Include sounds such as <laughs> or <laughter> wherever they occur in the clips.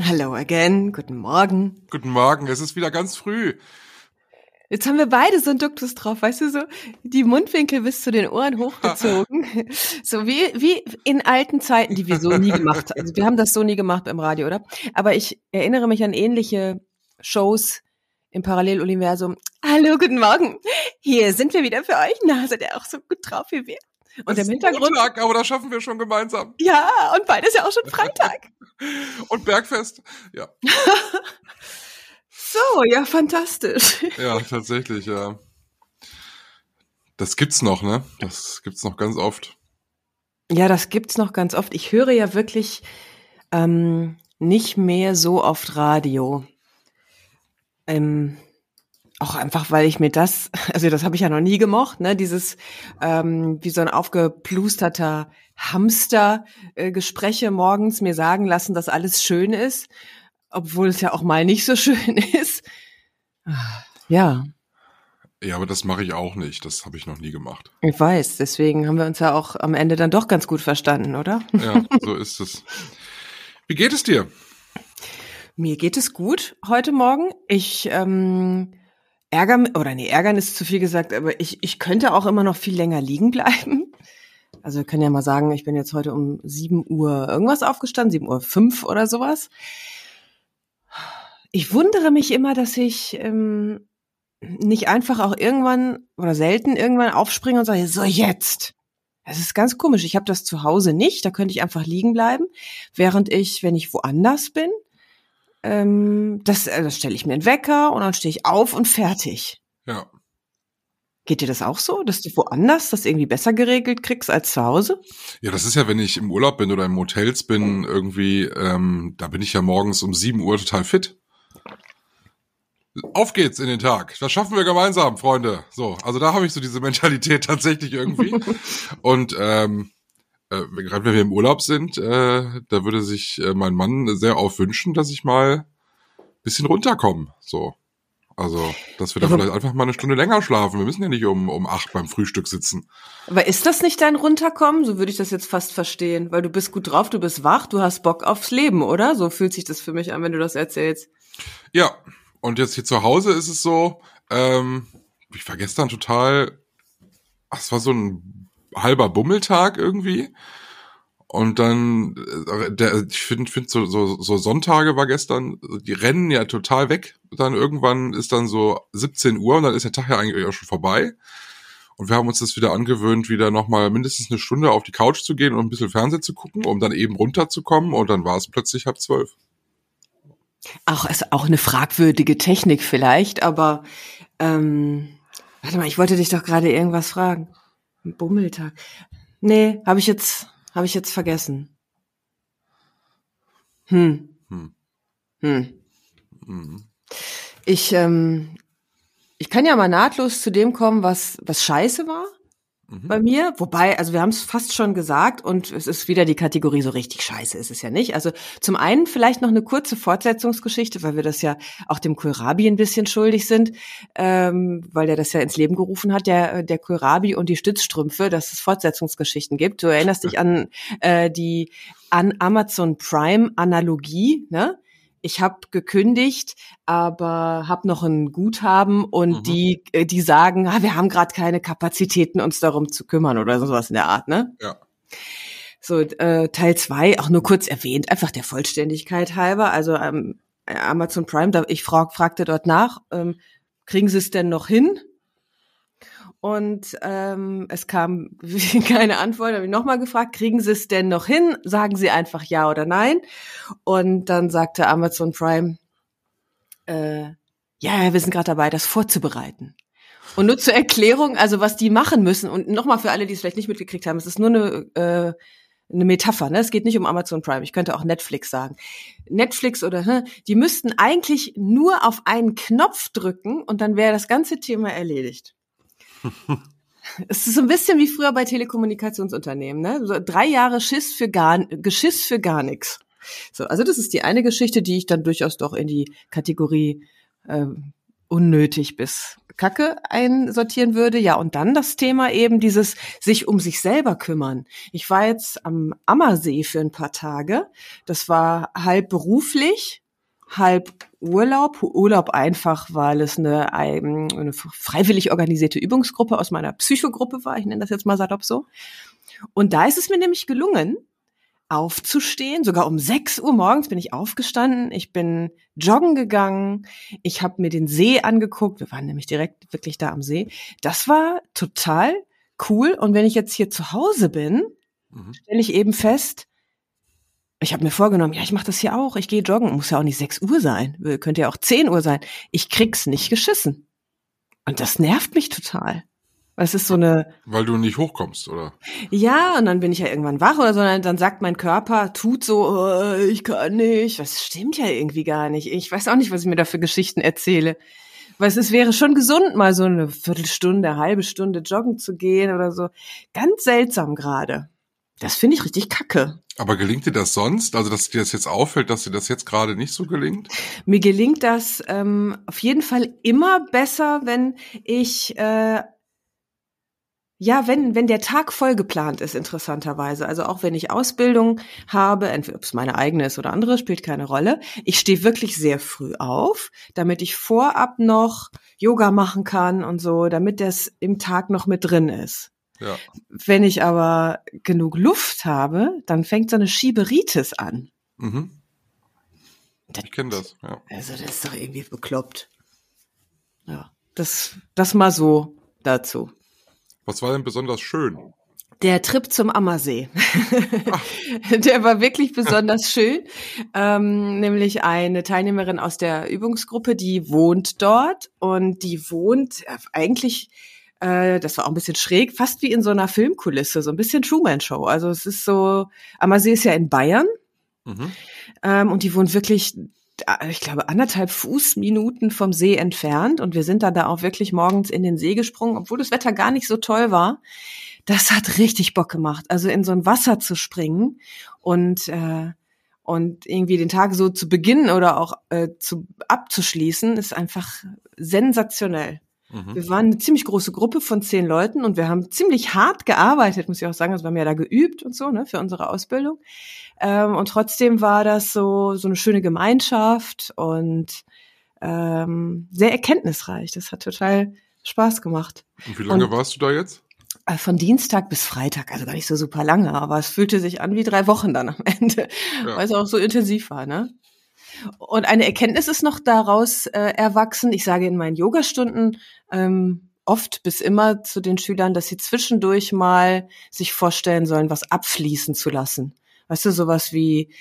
Hallo again. Guten Morgen. Guten Morgen, es ist wieder ganz früh. Jetzt haben wir beide so einen Duktus drauf, weißt du, so die Mundwinkel bis zu den Ohren hochgezogen. <laughs> so wie, wie in alten Zeiten, die wir so nie gemacht haben. Also wir haben das so nie gemacht beim Radio, oder? Aber ich erinnere mich an ähnliche Shows im Paralleluniversum. Hallo, guten Morgen. Hier sind wir wieder für euch. Na, seid ihr auch so gut drauf wie wir? Und es im Hintergrund. Montag, aber das schaffen wir schon gemeinsam. Ja, und bald ist ja auch schon Freitag. <laughs> Und Bergfest, ja. so, ja, fantastisch. Ja, tatsächlich, ja. Das gibt's noch, ne? Das gibt's noch ganz oft. Ja, das gibt's noch ganz oft. Ich höre ja wirklich ähm, nicht mehr so oft Radio. Ähm, auch einfach, weil ich mir das, <laughs> also das habe ich ja noch nie gemocht, ne, dieses ähm, wie so ein aufgeplusterter Hamster äh, Gespräche morgens mir sagen lassen, dass alles schön ist, obwohl es ja auch mal nicht so <laughs> schön ist. Ja, Ja, aber das mache ich auch nicht. Das habe ich noch nie gemacht. ich weiß. Deswegen haben wir uns ja auch am Ende dann doch ganz gut verstanden, oder? Ja, so <laughs> ist es. Wie geht es dir? Mir geht es gut heute Morgen. Ich ähm, ärgere mich, oder nee, ärgern ist zu viel gesagt, aber ich, ich könnte auch immer noch viel länger liegen bleiben. <laughs> Also wir können ja mal sagen, ich bin jetzt heute um 7 Uhr irgendwas aufgestanden, 7 Uhr 5 oder sowas. Ich wundere mich immer, dass ich ähm, nicht einfach auch irgendwann oder selten irgendwann aufspringe und sage, so jetzt. Das ist ganz komisch. Ich habe das zu Hause nicht. Da könnte ich einfach liegen bleiben, während ich, wenn ich woanders bin, ähm, das, das stelle ich mir einen Wecker und dann stehe ich auf und fertig. Ja. Geht dir das auch so, dass du woanders das irgendwie besser geregelt kriegst als zu Hause? Ja, das ist ja, wenn ich im Urlaub bin oder im Hotels bin, irgendwie, ähm, da bin ich ja morgens um 7 Uhr total fit. Auf geht's in den Tag. Das schaffen wir gemeinsam, Freunde. So, also da habe ich so diese Mentalität <laughs> tatsächlich irgendwie. Und ähm, äh, gerade wenn wir im Urlaub sind, äh, da würde sich äh, mein Mann sehr aufwünschen, dass ich mal bisschen runterkomme. So. Also, dass wir da aber- vielleicht einfach mal eine Stunde länger schlafen. Wir müssen ja nicht um, um acht beim Frühstück sitzen. Aber ist das nicht dein Runterkommen? So würde ich das jetzt fast verstehen, weil du bist gut drauf, du bist wach, du hast Bock aufs Leben, oder? So fühlt sich das für mich an, wenn du das erzählst. Ja, und jetzt hier zu Hause ist es so, ähm, ich war gestern total, ach, es war so ein halber Bummeltag irgendwie. Und dann, äh, der, ich finde, find so, so, so Sonntage war gestern, die rennen ja total weg. Dann irgendwann ist dann so 17 Uhr und dann ist der Tag ja eigentlich auch schon vorbei. Und wir haben uns das wieder angewöhnt, wieder nochmal mindestens eine Stunde auf die Couch zu gehen und ein bisschen Fernsehen zu gucken, um dann eben runterzukommen. Und dann war es plötzlich halb zwölf. Auch ist auch eine fragwürdige Technik vielleicht, aber ähm, warte mal, ich wollte dich doch gerade irgendwas fragen. Ein Bummeltag. Nee, habe ich jetzt habe ich jetzt vergessen. Hm. Hm. Hm. Mhm. Ich ähm, ich kann ja mal nahtlos zu dem kommen, was was scheiße war Mhm. bei mir. Wobei, also wir haben es fast schon gesagt und es ist wieder die Kategorie so richtig scheiße ist es ja nicht. Also zum einen vielleicht noch eine kurze Fortsetzungsgeschichte, weil wir das ja auch dem Kohlrabi ein bisschen schuldig sind, ähm, weil der das ja ins Leben gerufen hat, der, der Kohlrabi und die Stützstrümpfe, dass es Fortsetzungsgeschichten gibt. Du erinnerst dich an äh, die an Amazon Prime Analogie, ne? Ich habe gekündigt, aber habe noch ein Guthaben und Mhm. die äh, die sagen, ah, wir haben gerade keine Kapazitäten, uns darum zu kümmern oder sowas in der Art, ne? Ja. So äh, Teil zwei auch nur kurz erwähnt, einfach der Vollständigkeit halber. Also ähm, Amazon Prime, da, ich frag, fragte dort nach, ähm, kriegen Sie es denn noch hin? Und ähm, es kam <laughs> keine Antwort. Habe ich nochmal gefragt, kriegen Sie es denn noch hin? Sagen Sie einfach ja oder nein. Und dann sagte Amazon Prime, äh, ja, wir sind gerade dabei, das vorzubereiten. Und nur zur Erklärung, also was die machen müssen, und nochmal für alle, die es vielleicht nicht mitgekriegt haben, es ist nur eine, äh, eine Metapher, ne? Es geht nicht um Amazon Prime. Ich könnte auch Netflix sagen. Netflix oder hm, die müssten eigentlich nur auf einen Knopf drücken und dann wäre das ganze Thema erledigt. <laughs> es ist so ein bisschen wie früher bei Telekommunikationsunternehmen, ne? So drei Jahre Schiss für gar, Geschiss für gar nichts. So, also das ist die eine Geschichte, die ich dann durchaus doch in die Kategorie äh, unnötig bis Kacke einsortieren würde. Ja, und dann das Thema eben dieses sich um sich selber kümmern. Ich war jetzt am Ammersee für ein paar Tage. Das war halb beruflich, halb Urlaub. Urlaub einfach, weil es eine, eine freiwillig organisierte Übungsgruppe aus meiner Psychogruppe war. Ich nenne das jetzt mal salopp so. Und da ist es mir nämlich gelungen, aufzustehen. Sogar um 6 Uhr morgens bin ich aufgestanden. Ich bin joggen gegangen. Ich habe mir den See angeguckt. Wir waren nämlich direkt wirklich da am See. Das war total cool. Und wenn ich jetzt hier zu Hause bin, mhm. stelle ich eben fest, ich habe mir vorgenommen, ja, ich mache das hier auch. Ich gehe joggen. Muss ja auch nicht 6 Uhr sein. Könnte ja auch 10 Uhr sein. Ich krieg's nicht geschissen. Und das nervt mich total. Es ist so eine. Weil du nicht hochkommst, oder? Ja, und dann bin ich ja irgendwann wach oder so, dann sagt mein Körper, tut so, oh, ich kann nicht. Das stimmt ja irgendwie gar nicht. Ich weiß auch nicht, was ich mir da für Geschichten erzähle. Weil es wäre schon gesund, mal so eine Viertelstunde, halbe Stunde joggen zu gehen oder so. Ganz seltsam gerade. Das finde ich richtig kacke. Aber gelingt dir das sonst? Also, dass dir das jetzt auffällt, dass dir das jetzt gerade nicht so gelingt? Mir gelingt das ähm, auf jeden Fall immer besser, wenn ich äh, ja, wenn, wenn der Tag voll geplant ist, interessanterweise. Also auch wenn ich Ausbildung habe, entweder ob es meine eigene ist oder andere, spielt keine Rolle. Ich stehe wirklich sehr früh auf, damit ich vorab noch Yoga machen kann und so, damit das im Tag noch mit drin ist. Ja. Wenn ich aber genug Luft habe, dann fängt so eine Schieberitis an. Mhm. Ich kenne das, ja. Also das ist doch irgendwie bekloppt. Ja, das, das mal so dazu. Was war denn besonders schön? Der Trip zum Ammersee. <laughs> der war wirklich besonders schön. Ähm, nämlich eine Teilnehmerin aus der Übungsgruppe, die wohnt dort und die wohnt eigentlich, äh, das war auch ein bisschen schräg, fast wie in so einer Filmkulisse, so ein bisschen Truman Show. Also es ist so, Ammersee ist ja in Bayern. Mhm. Ähm, und die wohnt wirklich ich glaube, anderthalb Fußminuten vom See entfernt. Und wir sind dann da auch wirklich morgens in den See gesprungen, obwohl das Wetter gar nicht so toll war. Das hat richtig Bock gemacht. Also in so ein Wasser zu springen und, äh, und irgendwie den Tag so zu beginnen oder auch äh, zu, abzuschließen, ist einfach sensationell. Mhm. Wir waren eine ziemlich große Gruppe von zehn Leuten und wir haben ziemlich hart gearbeitet, muss ich auch sagen. Also wir haben ja da geübt und so, ne, für unsere Ausbildung. Ähm, und trotzdem war das so, so eine schöne Gemeinschaft und ähm, sehr erkenntnisreich. Das hat total Spaß gemacht. Und wie lange und, warst du da jetzt? Äh, von Dienstag bis Freitag, also gar nicht so super lange, aber es fühlte sich an wie drei Wochen dann am <laughs> Ende, ja. weil es auch so intensiv war, ne? Und eine Erkenntnis ist noch daraus äh, erwachsen. Ich sage in meinen Yogastunden ähm, oft bis immer zu den Schülern, dass sie zwischendurch mal sich vorstellen sollen, was abfließen zu lassen. Weißt du, sowas wie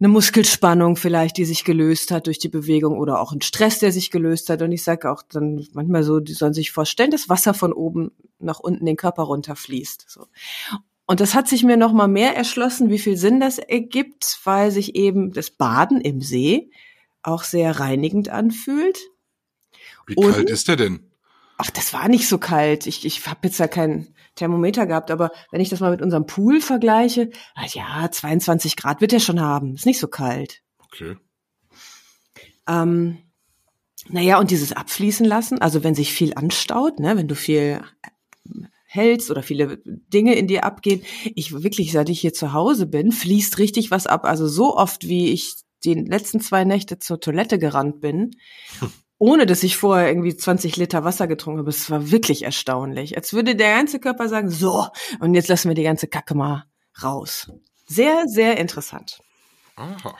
eine Muskelspannung vielleicht, die sich gelöst hat durch die Bewegung oder auch ein Stress, der sich gelöst hat. Und ich sage auch dann manchmal so, die sollen sich vorstellen, dass Wasser von oben nach unten den Körper runterfließt. So. Und das hat sich mir noch mal mehr erschlossen, wie viel Sinn das ergibt, weil sich eben das Baden im See auch sehr reinigend anfühlt. Wie Und, kalt ist der denn? Ach, das war nicht so kalt. Ich, ich habe jetzt ja kein Thermometer gehabt, aber wenn ich das mal mit unserem Pool vergleiche, ja, 22 Grad wird er schon haben. Ist nicht so kalt. Okay. Ähm, naja, und dieses Abfließen lassen, also wenn sich viel anstaut, ne, wenn du viel hältst oder viele Dinge in dir abgehen. Ich wirklich, seit ich hier zu Hause bin, fließt richtig was ab. Also so oft, wie ich die letzten zwei Nächte zur Toilette gerannt bin, ohne dass ich vorher irgendwie 20 Liter Wasser getrunken habe. Es war wirklich erstaunlich. Als würde der ganze Körper sagen, so, und jetzt lassen wir die ganze Kacke mal raus. Sehr, sehr interessant. Aha.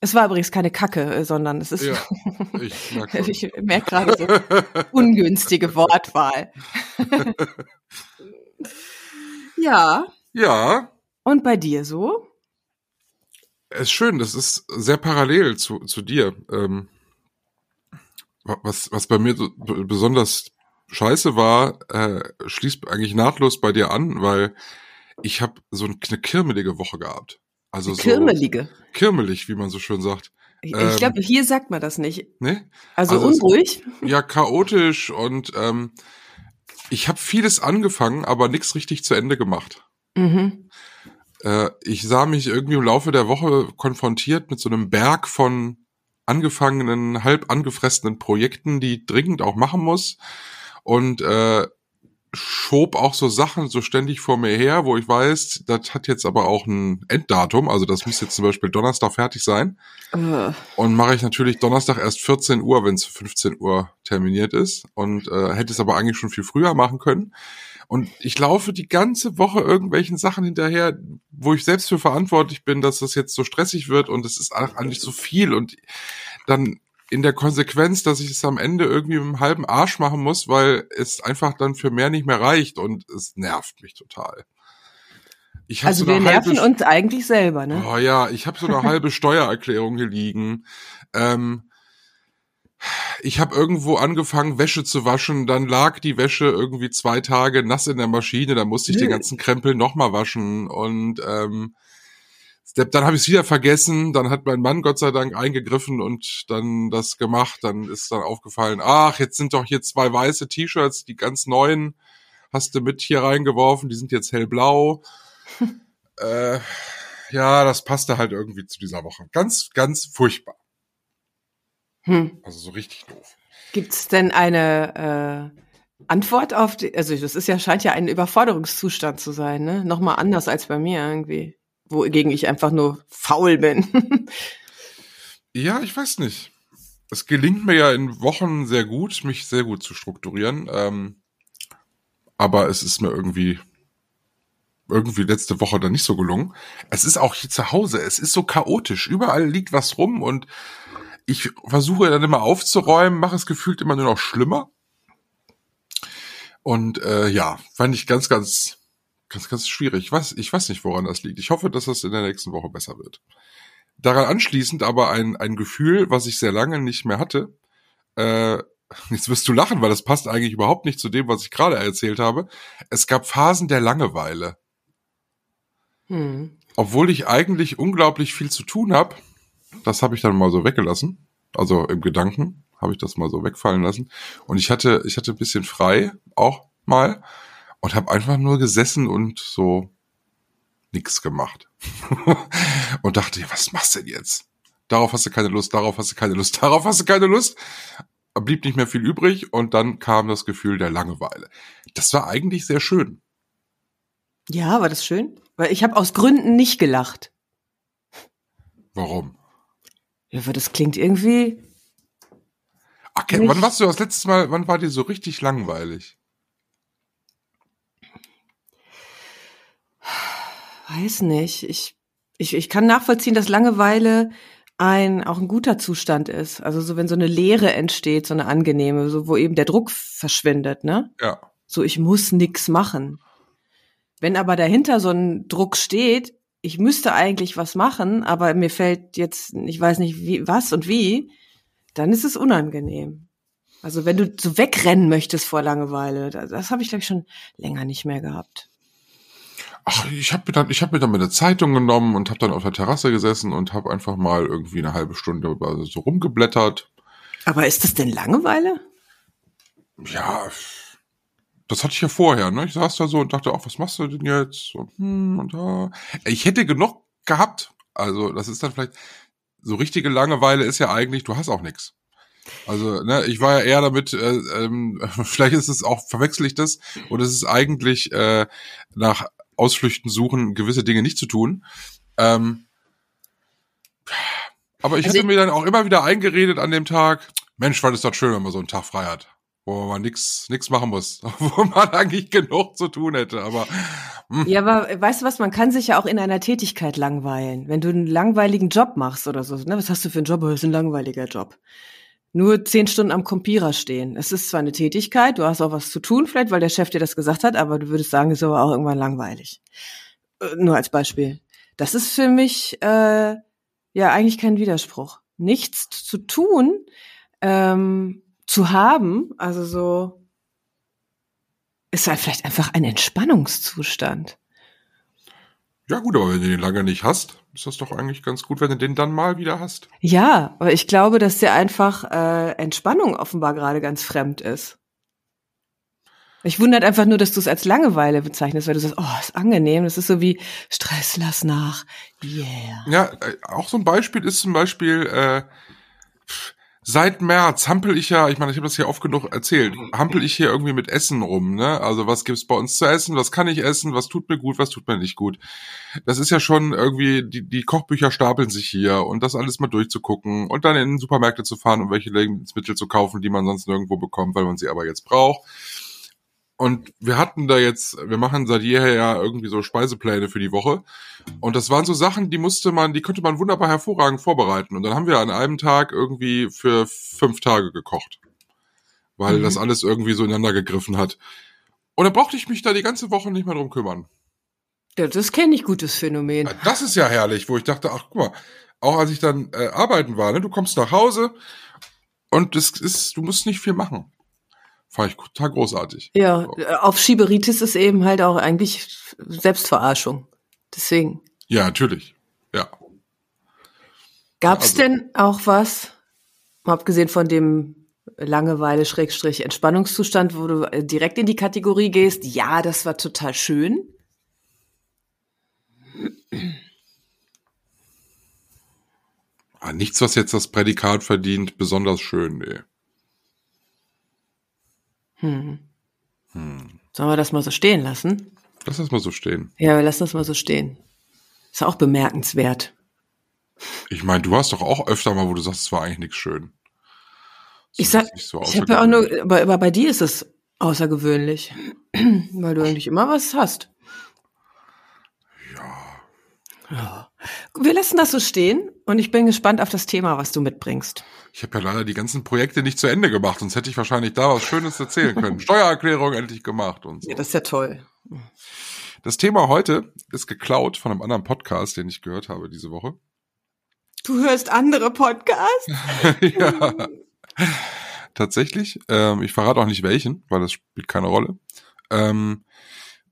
Es war übrigens keine Kacke, sondern es ist. Ja, <laughs> ich merke ich merk gerade so <laughs> ungünstige Wortwahl. <laughs> ja. Ja. Und bei dir so? Es ist schön, das ist sehr parallel zu, zu dir. Ähm, was, was bei mir so besonders scheiße war, äh, schließt eigentlich nahtlos bei dir an, weil ich habe so eine kirmelige Woche gehabt. Also so Kirmelige. kirmelig, wie man so schön sagt. Ich, Ähm, glaube, hier sagt man das nicht. Ne? Also, Also es- unruhig. Ja, chaotisch und ähm, ich habe vieles angefangen, aber nichts richtig zu Ende gemacht. Mhm. Äh, ich sah mich irgendwie im Laufe der Woche konfrontiert mit so einem Berg von angefangenen, halb angefressenen Projekten, die dringend auch machen muss. Und äh, schob auch so Sachen so ständig vor mir her, wo ich weiß, das hat jetzt aber auch ein Enddatum. Also das muss jetzt zum Beispiel Donnerstag fertig sein. Äh, Und mache ich natürlich Donnerstag erst 14 Uhr, wenn es 15 Uhr terminiert ist. Und äh, hätte es aber eigentlich schon viel früher machen können. Und ich laufe die ganze Woche irgendwelchen Sachen hinterher, wo ich selbst für verantwortlich bin, dass das jetzt so stressig wird und es ist eigentlich so viel. Und dann in der Konsequenz, dass ich es am Ende irgendwie mit einem halben Arsch machen muss, weil es einfach dann für mehr nicht mehr reicht und es nervt mich total. Also so wir halbe nerven uns eigentlich selber, ne? Oh ja, ich habe so eine <laughs> halbe Steuererklärung hier liegen. Ähm, ich habe irgendwo angefangen, Wäsche zu waschen, dann lag die Wäsche irgendwie zwei Tage nass in der Maschine, dann musste ich den Nö. ganzen Krempel nochmal waschen und ähm, dann habe ich es wieder vergessen, dann hat mein Mann Gott sei Dank eingegriffen und dann das gemacht, dann ist dann aufgefallen, ach, jetzt sind doch hier zwei weiße T-Shirts, die ganz neuen hast du mit hier reingeworfen, die sind jetzt hellblau. <laughs> äh, ja, das passte halt irgendwie zu dieser Woche. Ganz, ganz furchtbar. Hm. Also so richtig doof. Gibt's denn eine äh, Antwort auf die, also das ist ja, scheint ja ein Überforderungszustand zu sein, ne? Nochmal anders als bei mir irgendwie, wogegen ich einfach nur faul bin. <laughs> Ja, ich weiß nicht. Es gelingt mir ja in Wochen sehr gut, mich sehr gut zu strukturieren. Ähm, aber es ist mir irgendwie irgendwie letzte Woche dann nicht so gelungen. Es ist auch hier zu Hause. Es ist so chaotisch. Überall liegt was rum und ich versuche dann immer aufzuräumen, mache es gefühlt immer nur noch schlimmer. Und äh, ja, fand ich ganz, ganz, ganz, ganz schwierig. Ich weiß, ich weiß nicht, woran das liegt. Ich hoffe, dass das in der nächsten Woche besser wird. Daran anschließend aber ein, ein Gefühl, was ich sehr lange nicht mehr hatte. Äh, jetzt wirst du lachen, weil das passt eigentlich überhaupt nicht zu dem, was ich gerade erzählt habe. Es gab Phasen der Langeweile. hm. Obwohl ich eigentlich unglaublich viel zu tun habe, das habe ich dann mal so weggelassen. Also im Gedanken habe ich das mal so wegfallen lassen. Und ich hatte, ich hatte ein bisschen frei auch mal und habe einfach nur gesessen und so nix gemacht. <laughs> und dachte, ja, was machst du denn jetzt? Darauf hast du keine Lust, darauf hast du keine Lust, <laughs> darauf hast du keine Lust. Blieb nicht mehr viel übrig und dann kam das Gefühl der Langeweile. Das war eigentlich sehr schön. Ja, war das schön? Weil ich habe aus Gründen nicht gelacht. Warum? Ja, weil das klingt irgendwie. Okay, Nicht- wann warst du das letzte Mal, wann war dir so richtig langweilig? Weiß nicht. Ich, ich, ich kann nachvollziehen, dass Langeweile ein auch ein guter Zustand ist. Also so wenn so eine Leere entsteht, so eine angenehme, so wo eben der Druck verschwindet, ne? Ja. So ich muss nix machen. Wenn aber dahinter so ein Druck steht, ich müsste eigentlich was machen, aber mir fällt jetzt, ich weiß nicht wie, was und wie, dann ist es unangenehm. Also wenn du so wegrennen möchtest vor Langeweile, das, das habe ich glaube ich schon länger nicht mehr gehabt. Ach, ich habe mir dann, ich habe mir dann eine Zeitung genommen und habe dann auf der Terrasse gesessen und habe einfach mal irgendwie eine halbe Stunde so rumgeblättert. Aber ist das denn Langeweile? Ja, das hatte ich ja vorher, ne? Ich saß da so und dachte, ach, was machst du denn jetzt? Und, hm, und da. Ich hätte genug gehabt. Also, das ist dann vielleicht so richtige Langeweile ist ja eigentlich, du hast auch nichts. Also, ne, ich war ja eher damit, äh, ähm, <laughs> vielleicht ist es auch, verwechsel ich das, oder es ist eigentlich äh, nach Ausflüchten suchen, gewisse Dinge nicht zu tun. Ähm, aber ich Also hatte mir dann auch immer wieder eingeredet an dem Tag, Mensch, war das doch schön, wenn man so einen Tag frei hat, wo man nix nix machen muss, <laughs> wo man eigentlich genug zu tun hätte. Aber Ja, aber weißt du was, man kann sich ja auch in einer Tätigkeit langweilen. Wenn du einen langweiligen Job machst oder so, ne, was hast du für einen Job? Das ist ein langweiliger Job. Nur zehn Stunden am Computer stehen. Es ist zwar eine Tätigkeit, du hast auch was zu tun, vielleicht, weil der Chef dir das gesagt hat, aber du würdest sagen, ist aber auch irgendwann langweilig. Äh, Nur als Beispiel. Das ist für mich äh, ja eigentlich kein Widerspruch. Nichts zu tun, ähm, zu haben, also so ist halt vielleicht einfach ein Entspannungszustand. Ja gut, aber wenn du den lange nicht hast, ist das doch eigentlich ganz gut, wenn du den dann mal wieder hast. Ja, aber ich glaube, dass dir einfach äh, Entspannung offenbar gerade ganz fremd ist. Ich wundert einfach nur, dass du es als Langeweile bezeichnest, weil du sagst, oh, ist angenehm. Das ist so wie Stress, lass nach. Yeah. Ja, äh, auch so ein Beispiel ist zum Beispiel, äh, seit März hampel ich ja, ich meine, ich habe das hier oft genug erzählt, hampel ich hier irgendwie mit Essen rum, ne? Also was gibt's bei uns zu essen, was kann ich essen, was tut mir gut, was tut mir nicht gut. Das ist ja schon irgendwie, die, die Kochbücher stapeln sich hier und das alles mal durchzugucken und dann in Supermärkte zu fahren und welche Lebensmittel zu kaufen, die man sonst nirgendwo bekommt, weil man sie aber jetzt braucht. Und wir hatten da jetzt, wir machen seit jeher ja irgendwie so Speisepläne für die Woche. Und das waren so Sachen, die musste man, die konnte man wunderbar hervorragend vorbereiten. Und dann haben wir an einem Tag irgendwie für fünf Tage gekocht. Weil Mhm. das alles irgendwie so ineinander gegriffen hat. Und dann brauchte ich mich da die ganze Woche nicht mehr drum kümmern. Ja, das kenne ich gutes Phänomen. Das ist ja herrlich, wo ich dachte, ach guck mal, auch als ich dann äh, arbeiten war, ne, du kommst nach Hause und das ist, du musst nicht viel machen. Fand ich total großartig. Ja, auf Schieberitis ist eben halt auch eigentlich Selbstverarschung. Deswegen. Ja, natürlich. Ja. Gab's Also- denn auch was, abgesehen von dem Langeweile Schrägstrich Entspannungszustand, wo du äh, direkt in die Kategorie gehst, ja, das war total schön. Ah, nichts, was jetzt das Prädikat verdient, besonders schön, nee. Hm. Sollen wir das mal so stehen lassen? Lass das mal so stehen. Ja, wir lassen das mal so stehen. Ist auch bemerkenswert. Ich meine, du hast doch auch öfter mal, wo du sagst, es war eigentlich nichts schön. Das Ich sag, so ich habe ja auch nur, aber, aber bei dir ist es außergewöhnlich, <clears throat> weil du eigentlich immer was hast. Ja. Wir lassen das so stehen und ich bin gespannt auf das Thema, was du mitbringst. Ich habe ja leider die ganzen Projekte nicht zu Ende gemacht, sonst hätte ich wahrscheinlich da was Schönes erzählen können. <laughs> Steuererklärung endlich gemacht und so. Ja, das ist ja toll. Das Thema heute ist geklaut von einem anderen Podcast, den ich gehört habe diese Woche. Du hörst andere Podcasts? <laughs> ja. Tatsächlich. Ähm, ich verrate auch nicht welchen, weil das spielt keine Rolle. Ähm,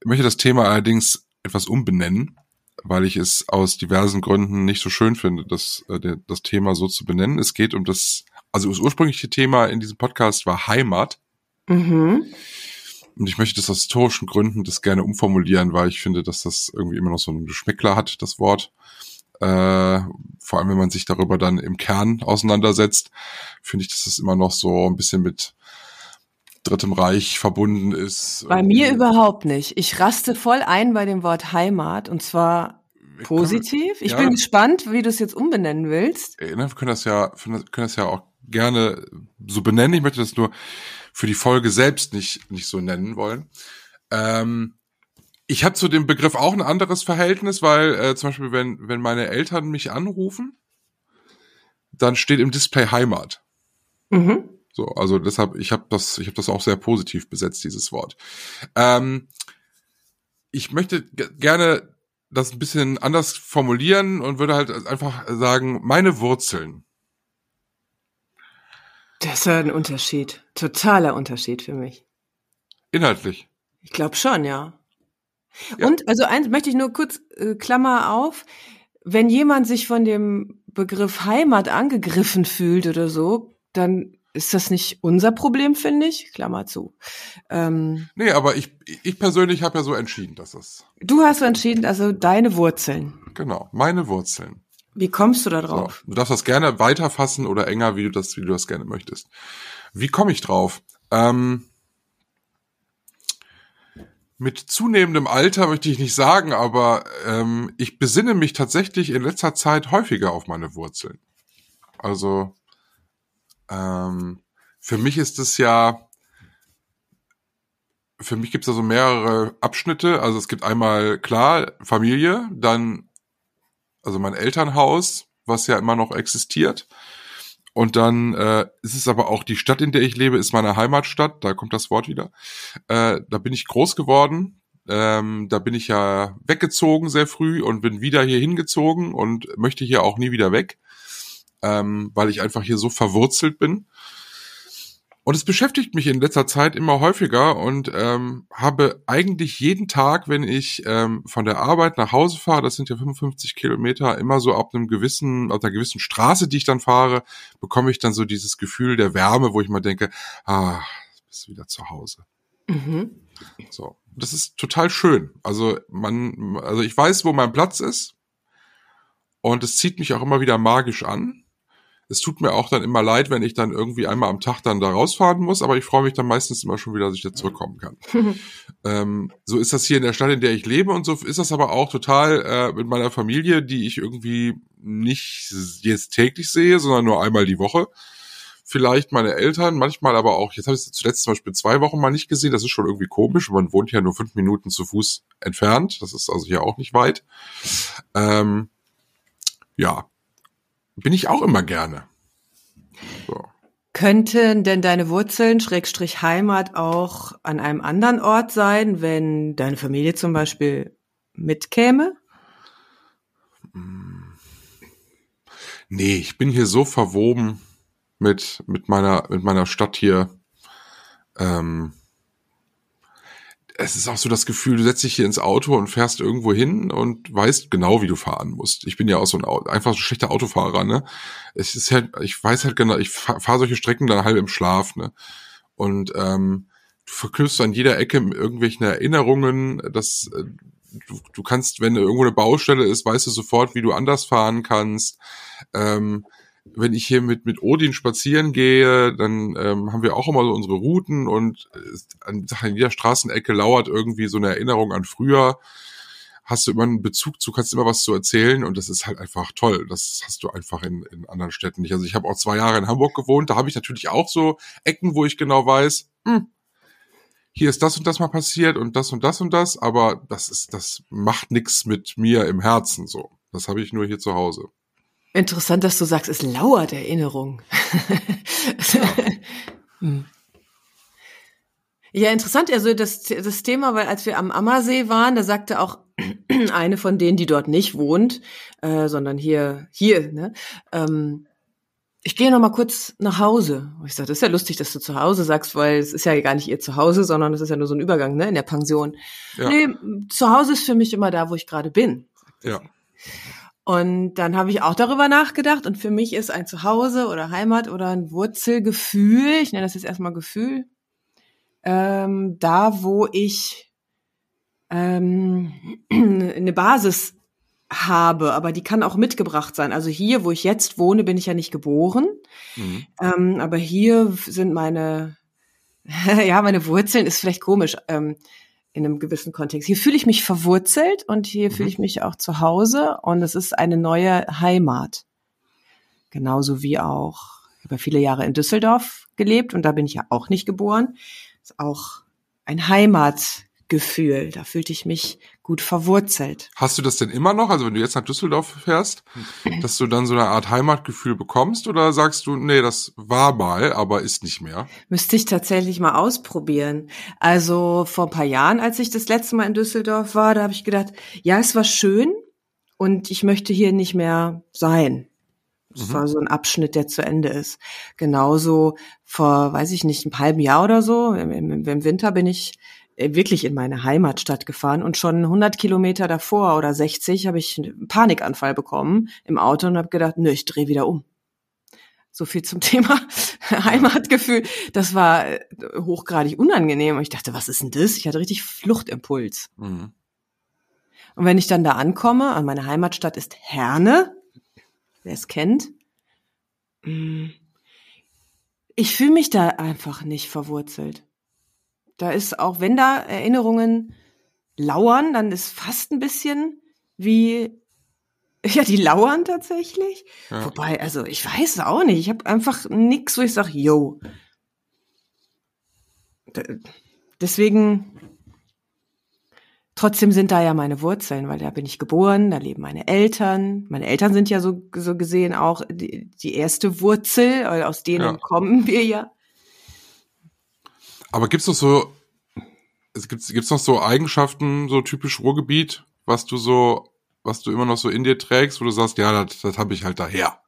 ich möchte das Thema allerdings etwas umbenennen, weil ich es aus diversen Gründen nicht so schön finde, das, äh, das Thema so zu benennen. Es geht um das, also das ursprüngliche Thema in diesem Podcast war Heimat. Mhm. Und ich möchte das aus historischen Gründen das gerne umformulieren, weil ich finde, dass das irgendwie immer noch so einen Geschmäckler hat, das Wort. Äh, vor allem, wenn man sich darüber dann im Kern auseinandersetzt, finde ich, dass das immer noch so ein bisschen mit Drittem Reich verbunden ist. Bei mir überhaupt nicht. Ich raste voll ein bei dem Wort Heimat und zwar positiv. Ich ja. bin gespannt, wie du es jetzt umbenennen willst. Ne, wir können das ja, können das ja auch gerne so benennen. Ich möchte das nur für die Folge selbst nicht, nicht so nennen wollen. Ähm, ich habe zu dem Begriff auch ein anderes Verhältnis, weil äh, zum Beispiel, wenn, wenn meine Eltern mich anrufen, dann steht im Display Heimat. Mhm. So, also deshalb, ich habe das, ich habe das auch sehr positiv besetzt, dieses Wort. Ähm, ich möchte gerne das ein bisschen anders formulieren und würde halt einfach sagen, meine Wurzeln. Das ist ja ein Unterschied. Totaler Unterschied für mich. Inhaltlich. Ich glaube schon, ja. Ja. Und also eins möchte ich nur kurz äh, Klammer auf, wenn jemand sich von dem Begriff Heimat angegriffen fühlt oder so, dann ist das nicht unser Problem, finde ich. Klammer zu. Ähm, Nee, aber ich, ich persönlich habe ja so entschieden, dass das, du hast so entschieden, also deine Wurzeln. genau, meine Wurzeln. Wie kommst du da So, drauf? du darfst das gerne weiterfassen oder enger, wie du das, wie du das gerne möchtest. Wie komme ich drauf? Ähm, mit zunehmendem Alter möchte ich nicht sagen, aber ähm, ich besinne mich tatsächlich in letzter Zeit häufiger auf meine Wurzeln. Also ähm, für mich ist es ja, für mich gibt es da so mehrere Abschnitte. Also es gibt einmal klar Familie, dann also mein Elternhaus, was ja immer noch existiert. Und dann äh, ist es aber auch die Stadt, in der ich lebe, ist meine Heimatstadt. Da kommt das Wort wieder. Äh, da bin ich groß geworden. Ähm, da bin ich ja weggezogen sehr früh und bin wieder hier hingezogen und möchte hier auch nie wieder weg, ähm, weil ich einfach hier so verwurzelt bin. Und es beschäftigt mich in letzter Zeit immer häufiger und ähm, habe eigentlich jeden Tag, wenn ich ähm, von der Arbeit nach Hause fahre, das sind ja 55 Kilometer, immer so ab einem gewissen, ab einer gewissen Straße, die ich dann fahre, bekomme ich dann so dieses Gefühl der Wärme, wo ich mal denke, ah, bist wieder zu Hause. Mhm. So, das ist total schön. Also man, also ich weiß, wo mein Platz ist und es zieht mich auch immer wieder magisch an es tut mir auch dann immer leid, wenn ich dann irgendwie einmal am Tag dann da rausfahren muss, aber ich freue mich dann meistens immer schon wieder, dass ich da zurückkommen kann. <laughs> ähm, so ist das hier in der Stadt, in der ich lebe und so ist das aber auch total äh, mit meiner Familie, die ich irgendwie nicht jetzt täglich sehe, sondern nur einmal die Woche. Vielleicht meine Eltern, manchmal aber auch, jetzt habe ich es zuletzt zum Beispiel zwei Wochen mal nicht gesehen, das ist schon irgendwie komisch, man wohnt ja nur fünf Minuten zu Fuß entfernt, das ist also hier auch nicht weit. Ähm, ja, bin ich auch immer gerne. So. Könnten denn deine Wurzeln, Schrägstrich Heimat, auch an einem anderen Ort sein, wenn deine Familie zum Beispiel mitkäme? Nee, ich bin hier so verwoben mit, mit meiner, mit meiner Stadt hier. Ähm, es ist auch so das Gefühl, du setzt dich hier ins Auto und fährst irgendwo hin und weißt genau, wie du fahren musst. Ich bin ja auch so ein einfach so ein schlechter Autofahrer, ne? Es ist halt, ich weiß halt genau, ich fahre fahr solche Strecken dann halb im Schlaf, ne? Und ähm, du verknüpfst an jeder Ecke mit irgendwelchen Erinnerungen, dass äh, du, du kannst, wenn irgendwo eine Baustelle ist, weißt du sofort, wie du anders fahren kannst. Ähm, wenn ich hier mit, mit Odin spazieren gehe, dann ähm, haben wir auch immer so unsere Routen und äh, an, an jeder Straßenecke lauert irgendwie so eine Erinnerung an früher. Hast du immer einen Bezug zu, kannst immer was zu erzählen und das ist halt einfach toll. Das hast du einfach in, in anderen Städten nicht. Also ich habe auch zwei Jahre in Hamburg gewohnt, da habe ich natürlich auch so Ecken, wo ich genau weiß, hm, hier ist das und das mal passiert und das und das und das, aber das ist, das macht nichts mit mir im Herzen so. Das habe ich nur hier zu Hause. Interessant, dass du sagst, es lauert Erinnerung. <laughs> hm. Ja, interessant. Also das, das Thema, weil als wir am Ammersee waren, da sagte auch <clears throat> eine von denen, die dort nicht wohnt, äh, sondern hier, hier, ne, ähm, ich gehe noch mal kurz nach Hause. Ich sage, das ist ja lustig, dass du zu Hause sagst, weil es ist ja gar nicht ihr Zuhause, sondern es ist ja nur so ein Übergang, ne, in der Pension. Ja. Nee, zu Hause ist für mich immer da, wo ich gerade bin. Ja. Und dann habe ich auch darüber nachgedacht und für mich ist ein Zuhause oder Heimat oder ein Wurzelgefühl, ich nenne das jetzt erstmal Gefühl, ähm, da wo ich ähm, <clears throat> eine Basis habe, aber die kann auch mitgebracht sein. Also hier, wo ich jetzt wohne, bin ich ja nicht geboren, mhm. ähm, aber hier sind meine, <laughs> ja, meine Wurzeln ist vielleicht komisch. Ähm, in einem gewissen Kontext. Hier fühle ich mich verwurzelt und hier mhm. fühle ich mich auch zu Hause und es ist eine neue Heimat. Genauso wie auch, ich habe viele Jahre in Düsseldorf gelebt und da bin ich ja auch nicht geboren. Ist auch ein Heimatgefühl. Da fühlte ich mich gut verwurzelt. Hast du das denn immer noch? Also wenn du jetzt nach Düsseldorf fährst, <clears throat> dass du dann so eine Art Heimatgefühl bekommst oder sagst du, nee, das war mal, aber ist nicht mehr? Müsste ich tatsächlich mal ausprobieren. Also vor ein paar Jahren, als ich das letzte Mal in Düsseldorf war, da habe ich gedacht, ja, es war schön und ich möchte hier nicht mehr sein. Das mhm. war so ein Abschnitt, der zu Ende ist. Genauso vor, weiß ich nicht, einem halben Jahr oder so, im, im, im Winter bin ich wirklich in meine Heimatstadt gefahren und schon 100 Kilometer davor oder 60 habe ich einen Panikanfall bekommen im Auto und habe gedacht, nö, ich drehe wieder um. So viel zum <laughs> Thema Heimatgefühl. Das war äh, hochgradig unangenehm. Und ich dachte, was ist denn das? Ich hatte richtig Fluchtimpuls. Mhm. Und wenn ich dann da ankomme, an meine Heimatstadt ist Herne, wer es kennt, mm, ich fühle mich da einfach nicht verwurzelt. Da ist auch, wenn da Erinnerungen lauern, dann ist fast ein bisschen wie, <laughs> ja, die lauern tatsächlich. Ja. Wobei, also ich weiß es auch nicht. Ich habe einfach nix, wo ich sage, yo. Deswegen, trotzdem sind da ja meine Wurzeln, weil da bin ich geboren, da leben meine Eltern. Meine Eltern sind ja so, so gesehen auch die, die erste Wurzel, aus denen ja. kommen wir ja. Aber gibt's noch so, es gibt gibt's noch so Eigenschaften, so typisch Ruhrgebiet, was du so, was du immer noch so in dir trägst, wo du sagst, ja, das, das habe ich halt daher.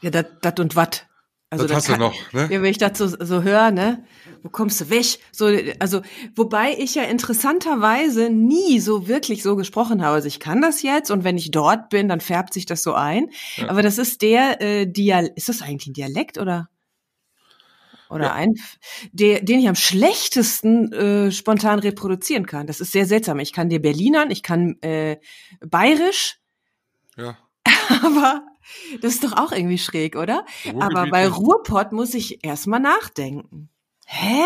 Ja, das, und wat. Also das hast du noch, ne? Ja, wenn ich das so, so höre, ne? Wo kommst du weg? So, also, wobei ich ja interessanterweise nie so wirklich so gesprochen habe. Also ich kann das jetzt und wenn ich dort bin, dann färbt sich das so ein. Ja. Aber das ist der äh, Dialekt, ist das eigentlich ein Dialekt oder? Oder Ja. ein, der, den ich am schlechtesten äh, spontan reproduzieren kann. Das ist sehr seltsam. Ich kann dir Berlinern, ich kann äh, Bayerisch, Ja. <laughs> aber das ist doch auch irgendwie schräg, oder? Aber bei. Ruhrpott muss ich erstmal nachdenken. Hä?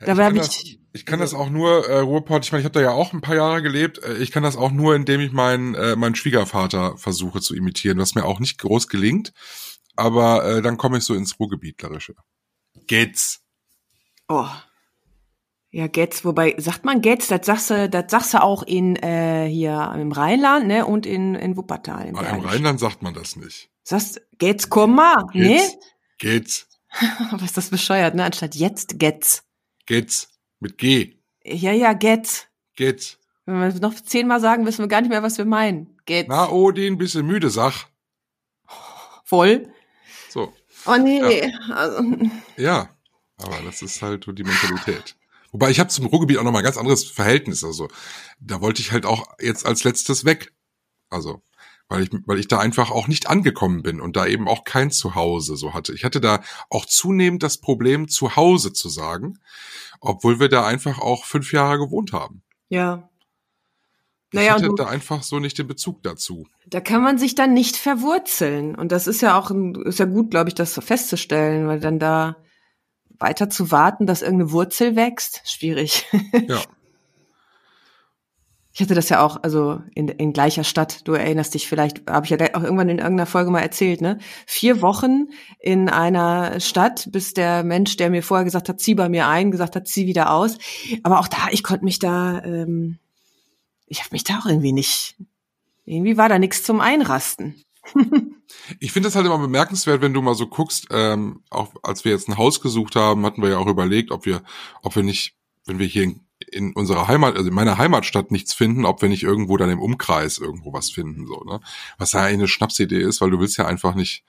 Ja, Dabei ich kann hab das, ich- ich kann das auch nur, äh, Ruhrpott, ich meine, ich habe da ja auch ein paar Jahre gelebt. Äh, Ich kann das auch nur, indem ich meinen äh, meinen Schwiegervater versuche zu imitieren, was mir auch nicht groß gelingt. Aber äh, dann komme ich so ins Ruhrgebietlerische. Geht's. Oh. Ja, Getz, wobei, sagt man Getz, das sagst du, das sagst du auch in, äh, hier im Rheinland, ne, und in, in Wuppertal. Im Aber Im. Rheinland sagt man das nicht. Sagst, Getz, komm mal, ne? Geht's. Geht's. <laughs> Was ist das bescheuert, ne? Anstatt jetzt Getz. Geht's. Mit G. Ja, ja, Getz. Geht's. Wenn wir es noch zehnmal sagen, wissen wir gar nicht mehr, was wir meinen. Getz. Na, Odin, bisschen müde, sag. Voll. Oh nee. Also, Ja, aber das ist halt so die Mentalität. Wobei ich habe zum Ruhrgebiet auch noch mal ein ganz anderes Verhältnis. Also da wollte ich halt auch jetzt als letztes weg. Also weil ich weil ich da einfach auch nicht angekommen bin und da eben auch kein Zuhause so hatte. Ich hatte da auch zunehmend das Problem Zuhause zu sagen, obwohl wir da einfach auch fünf Jahre gewohnt haben. ja. Ich Naja, hatte und du, da einfach so nicht den Bezug dazu. da kann man sich dann nicht verwurzeln. Und das ist ja auch, ein, ist ja gut, glaube ich, das festzustellen, weil dann da weiter zu warten, dass irgendeine Wurzel wächst, schwierig. Ja. <laughs> Ich hatte das ja auch, also in, in gleicher Stadt. Du erinnerst dich vielleicht, habe ich ja auch irgendwann in irgendeiner Folge mal erzählt, ne? Vier Wochen in einer Stadt, bis der Mensch, der mir vorher gesagt hat, zieh bei mir ein, gesagt hat, zieh wieder aus. Aber auch da, ich konnte mich da, ähm, ich habe mich da auch irgendwie nicht, irgendwie war da nichts zum Einrasten. <laughs> Ich finde es halt immer bemerkenswert, wenn du mal so guckst, ähm, auch als wir jetzt ein Haus gesucht haben, hatten wir ja auch überlegt, ob wir, ob wir nicht, wenn wir hier in, in unserer Heimat, also in meiner Heimatstadt nichts finden, ob wir nicht irgendwo dann im Umkreis irgendwo was finden, so, ne? Was ja eigentlich eine Schnapsidee ist, weil du willst ja einfach nicht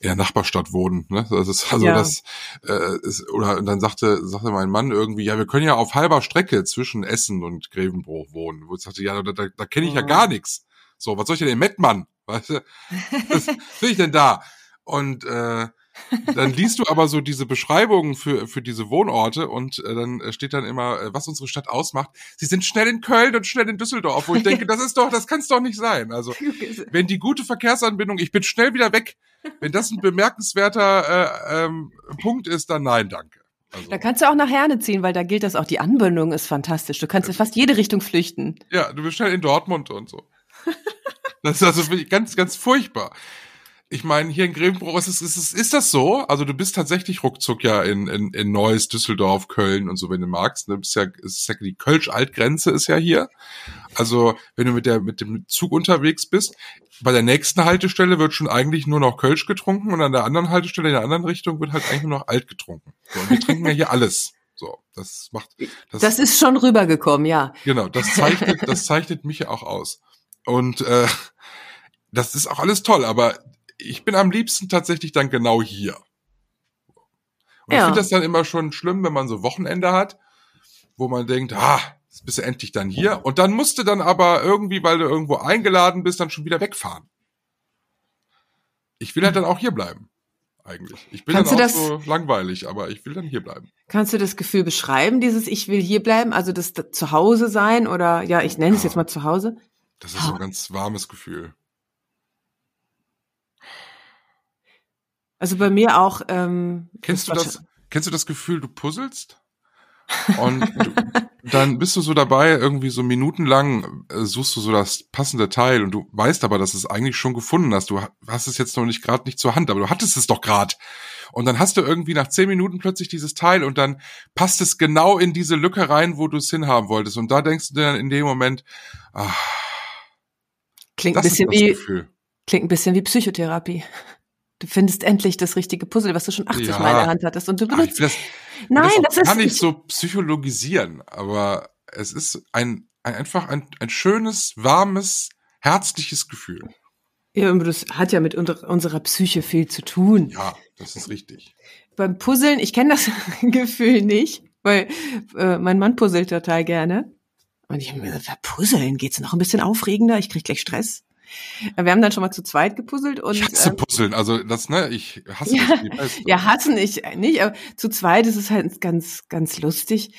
in der Nachbarstadt wohnen, ne? Das ist also Ja. das äh, ist, oder und dann sagte sagte mein Mann irgendwie, ja, wir können ja auf halber Strecke zwischen Essen und Grevenbruch wohnen. Wo ich sagte, ja, da, da, da kenne ich ja gar nichts. So, was soll ich denn in Mettmann? Weißt du? Was <laughs> will ich denn da? Und äh, dann liest du aber so diese Beschreibungen für, für diese Wohnorte und äh, dann äh, steht dann immer, äh, was unsere Stadt ausmacht. Sie sind schnell in Köln und schnell in Düsseldorf, wo ich denke, das ist doch, das kann es doch nicht sein. Also <laughs> wenn die gute Verkehrsanbindung, ich bin schnell wieder weg, wenn das ein bemerkenswerter äh, ähm, Punkt ist, dann nein, danke. Also, Da kannst du auch nach Herne ziehen, weil da gilt das auch. Die Anbindung ist fantastisch. Du kannst in fast jede Richtung flüchten. ja, du bist schnell in Dortmund und so. Das ist also ganz, ganz furchtbar. Ich meine, hier in Grevenbruch ist, es, ist, es, ist das so? Also du bist tatsächlich ruckzuck ja in, in, in Neuss, Düsseldorf, Köln und so, wenn du magst. Ne? Bist ja, ist ja die Kölsch-Altgrenze ist ja hier. Also wenn du mit der mit dem Zug unterwegs bist, bei der nächsten Haltestelle wird schon eigentlich nur noch Kölsch getrunken und an der anderen Haltestelle in der anderen Richtung wird halt eigentlich nur noch Alt getrunken. So, und wir trinken ja hier alles. So, das macht das, Das ist schon rübergekommen, ja. Genau, das zeichnet, das zeichnet mich ja auch aus. Und äh, das ist auch alles toll, aber ich bin am liebsten tatsächlich dann genau hier. Und ich Ja. finde das dann immer schon schlimm, wenn man so Wochenende hat, wo man denkt, ah, jetzt bist du endlich dann hier. Und dann musst du dann aber irgendwie, weil du irgendwo eingeladen bist, dann schon wieder wegfahren. Ich will halt dann auch hier bleiben. Eigentlich. Ich bin Kannst dann auch das- so langweilig, aber ich will dann hier bleiben. Kannst du das Gefühl beschreiben, dieses Ich will hier bleiben, also das da- Zuhause sein oder ja, ich nenne es jetzt mal Zuhause? Das ist so ein ganz warmes Gefühl. Also bei mir auch. Ähm, Kennst du das? Kennst du das Gefühl, du puzzelst? Und du, dann bist du so dabei, irgendwie so minutenlang äh, suchst du so das passende Teil und du weißt aber, dass du es eigentlich schon gefunden hast. Du ha- hast es jetzt noch nicht gerade nicht zur Hand, aber du hattest es doch gerade. Und dann hast du irgendwie nach zehn Minuten plötzlich dieses Teil und dann passt es genau in diese Lücke rein, wo du es hinhaben wolltest. Und da denkst du dir dann in dem Moment, ah, Klingt ein das ist bisschen das wie Gefühl. klingt ein bisschen wie Psychotherapie. Du findest endlich das richtige Puzzle, was du schon 80 Ja. Mal in der Hand hattest und du Ach, benutzt. will das, Nein, das auch ist gar nicht ich- so psychologisieren, aber es ist ein, ein einfach ein, ein schönes, warmes, herzliches Gefühl. Ja, aber das hat ja mit unter, unserer Psyche viel zu tun. Ja, das ist richtig. Beim Puzzeln, ich kenne das <laughs> Gefühl nicht, weil äh, mein Mann puzzelt total gerne. Und ich habe mir gesagt, puzzeln geht's noch ein bisschen aufregender, ich krieg gleich Stress. Wir haben dann schon mal zu zweit gepuzzelt und Ich hasse ähm, Puzzeln, also das, ne, ich hasse Ja, das ja, hassen ich nicht, aber zu zweit ist es halt ganz, ganz lustig.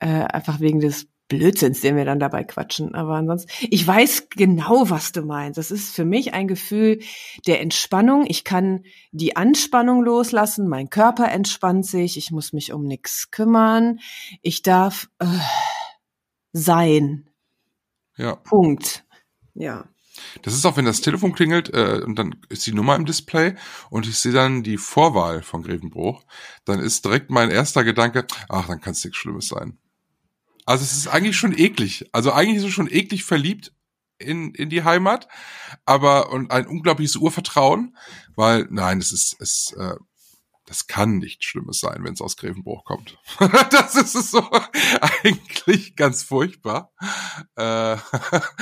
Äh, einfach wegen des Blödsinns, den wir dann dabei quatschen. Aber ansonsten, ich weiß genau, was du meinst. Das ist für mich ein Gefühl der Entspannung. Ich kann die Anspannung loslassen, mein Körper entspannt sich, ich muss mich um nichts kümmern. Ich darf äh, sein. Ja. Punkt. Ja. Das ist auch, wenn das Telefon klingelt äh, und dann ist die Nummer im Display und ich sehe dann die Vorwahl von Grevenbruch, dann ist direkt mein erster Gedanke, ach, dann kann es nichts Schlimmes sein. Also es ist eigentlich schon eklig. Also eigentlich ist es schon eklig verliebt in, in die Heimat, aber und ein unglaubliches Urvertrauen, weil nein, es ist es äh, das kann nichts Schlimmes sein, wenn es aus Grevenbruch kommt. <laughs> das ist es so eigentlich ganz furchtbar. Äh,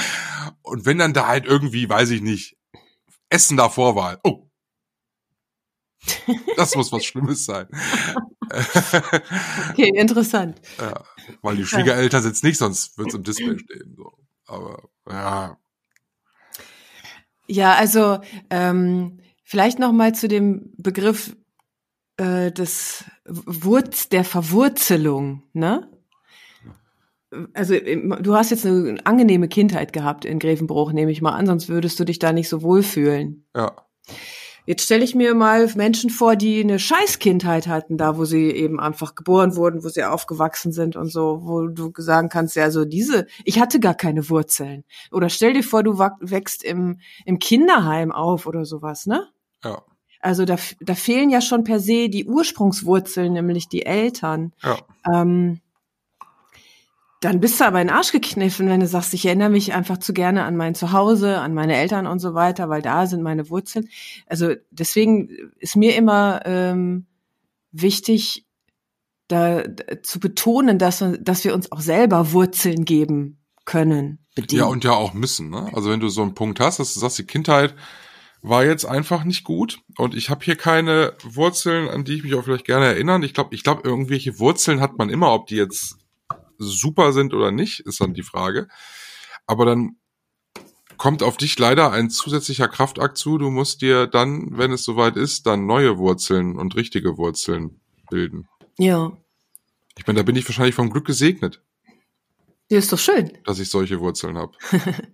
<laughs> und wenn dann da halt irgendwie, weiß ich nicht, Essen davor war, oh, das muss was Schlimmes sein. Okay, interessant. <laughs> ja, weil die Schwiegereltern jetzt nicht, sonst wird's im Display stehen. So. Aber ja, Ja, also ähm, vielleicht noch mal zu dem Begriff äh, des Wurz der Verwurzelung, ne? Also du hast jetzt eine angenehme Kindheit gehabt in Grevenbruch, nehme ich mal an, sonst würdest du dich da nicht so wohlfühlen. ja. Jetzt stelle ich mir mal Menschen vor, die eine Scheißkindheit hatten, da wo sie eben einfach geboren wurden, wo sie aufgewachsen sind und so, wo du sagen kannst, ja, so diese, ich hatte gar keine Wurzeln. Oder stell dir vor, du wächst im, im Kinderheim auf oder sowas, ne? Ja, Also da, da fehlen ja schon per se die Ursprungswurzeln, nämlich die Eltern. ja. Ähm, dann bist du aber in den Arsch gekniffen, wenn du sagst, ich erinnere mich einfach zu gerne an mein Zuhause, an meine Eltern und so weiter, weil da sind meine Wurzeln. Also deswegen ist mir immer ähm, wichtig, da da zu betonen, dass, dass wir uns auch selber Wurzeln geben können. Bedingt. Ja, und ja auch müssen. Ne? Also wenn du so einen Punkt hast, dass du sagst, die Kindheit war jetzt einfach nicht gut und ich habe hier keine Wurzeln, an die ich mich auch vielleicht gerne erinnern. Ich glaube, ich glaube, irgendwelche Wurzeln hat man immer, ob die jetzt super sind oder nicht, ist dann die Frage. Aber dann kommt auf dich leider ein zusätzlicher Kraftakt zu. Du musst dir dann, wenn es soweit ist, dann neue Wurzeln und richtige Wurzeln bilden. ja. Ich meine, da bin ich wahrscheinlich vom Glück gesegnet, Ja, ist doch schön. dass ich solche Wurzeln habe. <laughs>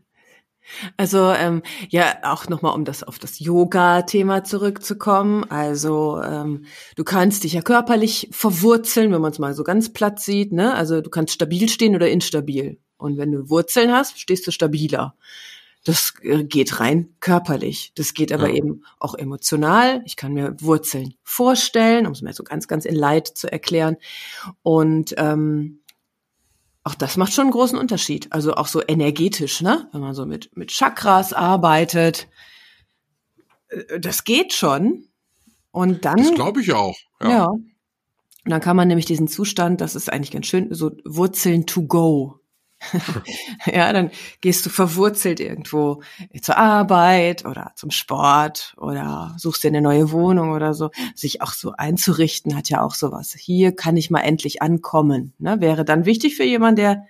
Also ähm, ja, auch nochmal, um das auf das Yoga-Thema zurückzukommen. Also ähm, du kannst dich ja körperlich verwurzeln, wenn man es mal so ganz platt sieht. Ne? Also du kannst stabil stehen oder instabil. Und wenn du Wurzeln hast, stehst du stabiler. Das äh, geht rein körperlich. Das geht aber Ja. eben auch emotional. Ich kann mir Wurzeln vorstellen, um es mir so ganz, ganz in Leid zu erklären. Und ähm, auch das macht schon einen großen Unterschied. Also auch so energetisch, ne? Wenn man so mit, mit Chakras arbeitet. Äh, Das geht schon. Und dann. Das glaube ich auch. ja. Ja. Und dann kann man nämlich diesen Zustand, das ist eigentlich ganz schön, so Wurzeln to go. <laughs> ja, dann gehst du verwurzelt irgendwo zur Arbeit oder zum Sport oder suchst dir eine neue Wohnung oder so. Sich auch so einzurichten hat ja auch sowas. Hier kann ich mal endlich ankommen. Ne? Wäre dann wichtig für jemanden, der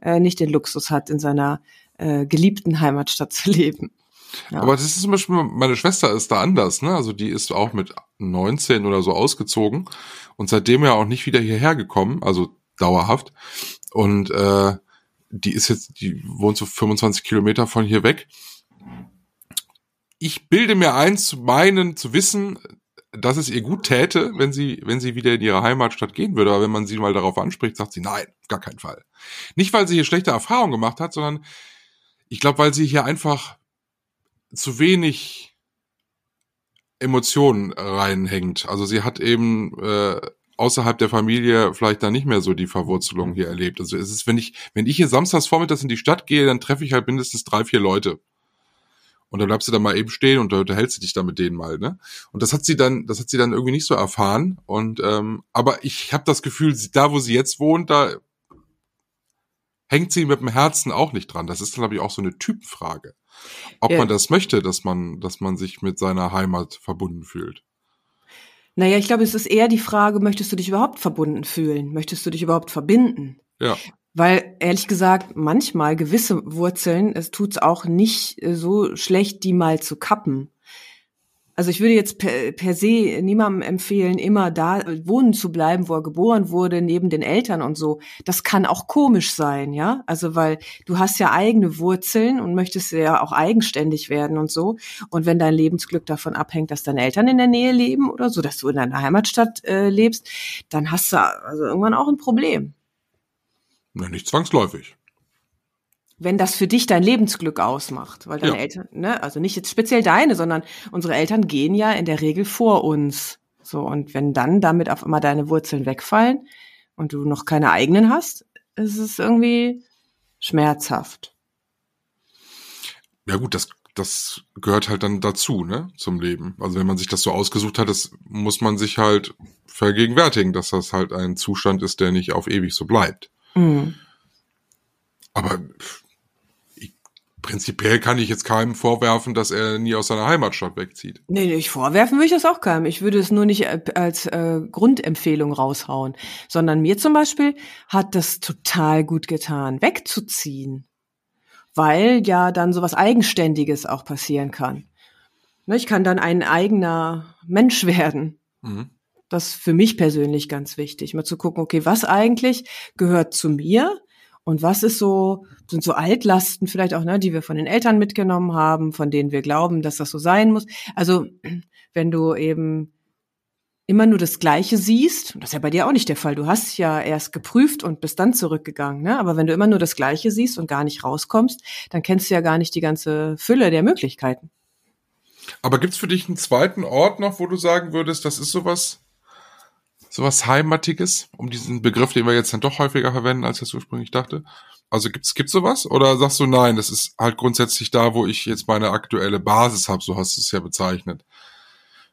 äh, nicht den Luxus hat, in seiner äh, geliebten Heimatstadt zu leben. Ja. Aber das ist zum Beispiel, meine Schwester ist da anders, ne? Also die ist auch mit 19 oder so ausgezogen und seitdem ja auch nicht wieder hierher gekommen, also dauerhaft. Und äh, die ist jetzt, die wohnt so 25 Kilometer von hier weg. Ich bilde mir ein, zu meinen, zu wissen, dass es ihr gut täte, wenn sie, wenn sie wieder in ihre Heimatstadt gehen würde. Aber wenn man sie mal darauf anspricht, sagt sie, nein, gar keinen Fall. Nicht, weil sie hier schlechte Erfahrungen gemacht hat, sondern ich glaube, weil sie hier einfach zu wenig Emotionen reinhängt. Also sie hat eben äh, außerhalb der Familie vielleicht da nicht mehr so die Verwurzelung hier erlebt. Also es ist, wenn ich, wenn ich hier samstags vormittags in die Stadt gehe, dann treffe ich halt mindestens drei, vier Leute. Und dann bleibst du da mal eben stehen und da unterhältst du dich da mit denen mal, ne? Und das hat sie dann, das hat sie dann irgendwie nicht so erfahren. Und ähm, aber ich habe das Gefühl, da wo sie jetzt wohnt, da hängt sie mit dem Herzen auch nicht dran. Das ist, glaube ich, auch so eine Typfrage. Ob Ja. man das möchte, dass man, dass man sich mit seiner Heimat verbunden fühlt. Naja, ich glaube, es ist eher die Frage, möchtest du dich überhaupt verbunden fühlen? Möchtest du dich überhaupt verbinden? Ja. Weil, ehrlich gesagt, manchmal gewisse Wurzeln, es tut's auch nicht äh, so schlecht, die mal zu kappen. Also ich würde jetzt per, per se niemandem empfehlen, immer da wohnen zu bleiben, wo er geboren wurde, neben den Eltern und so. Das kann auch komisch sein, ja. Also weil du hast ja eigene Wurzeln und möchtest ja auch eigenständig werden und so. Und wenn dein Lebensglück davon abhängt, dass deine Eltern in der Nähe leben oder so, dass du in deiner Heimatstadt äh, lebst, dann hast du also irgendwann auch ein Problem. Na, nicht zwangsläufig. Wenn das für dich dein Lebensglück ausmacht, weil deine Ja. Eltern, ne, also nicht jetzt speziell deine, sondern unsere Eltern gehen ja in der Regel vor uns. So, und wenn dann damit auf einmal deine Wurzeln wegfallen und du noch keine eigenen hast, ist es irgendwie schmerzhaft. Ja gut, das, das gehört halt dann dazu, ne, zum Leben. Also wenn man sich das so ausgesucht hat, das muss man sich halt vergegenwärtigen, dass das halt ein Zustand ist, der nicht auf ewig so bleibt. Mhm. Aber prinzipiell kann ich jetzt keinem vorwerfen, dass er nie aus seiner Heimatstadt wegzieht. Nee, nee, ich vorwerfen würde ich das auch keinem. Ich würde es nur nicht äh, als äh, Grundempfehlung raushauen, sondern mir zum Beispiel hat das total gut getan, wegzuziehen, weil ja dann sowas Eigenständiges auch passieren kann. Ne, Ich kann dann ein eigener Mensch <laughs> werden. Mhm. Das ist für mich persönlich ganz wichtig, mal zu gucken, okay, was eigentlich gehört zu mir und was ist so, sind so Altlasten vielleicht auch, ne, die wir von den Eltern mitgenommen haben, von denen wir glauben, dass das so sein muss. Also, <clears throat> wenn du eben immer nur das Gleiche siehst, das ist ja bei dir auch nicht der Fall. Du hast ja erst geprüft und bist dann zurückgegangen, ne? Aber wenn du immer nur das Gleiche siehst und gar nicht rauskommst, dann kennst du ja gar nicht die ganze Fülle der Möglichkeiten. Aber gibt's für dich einen zweiten Ort noch, wo du sagen würdest, das ist sowas, sowas Heimatiges, um diesen Begriff, den wir jetzt dann doch häufiger verwenden, als ich das ursprünglich dachte? Also gibt's gibt's sowas? Oder sagst du nein, das ist halt grundsätzlich da, wo ich jetzt meine aktuelle Basis habe, so hast du es ja bezeichnet.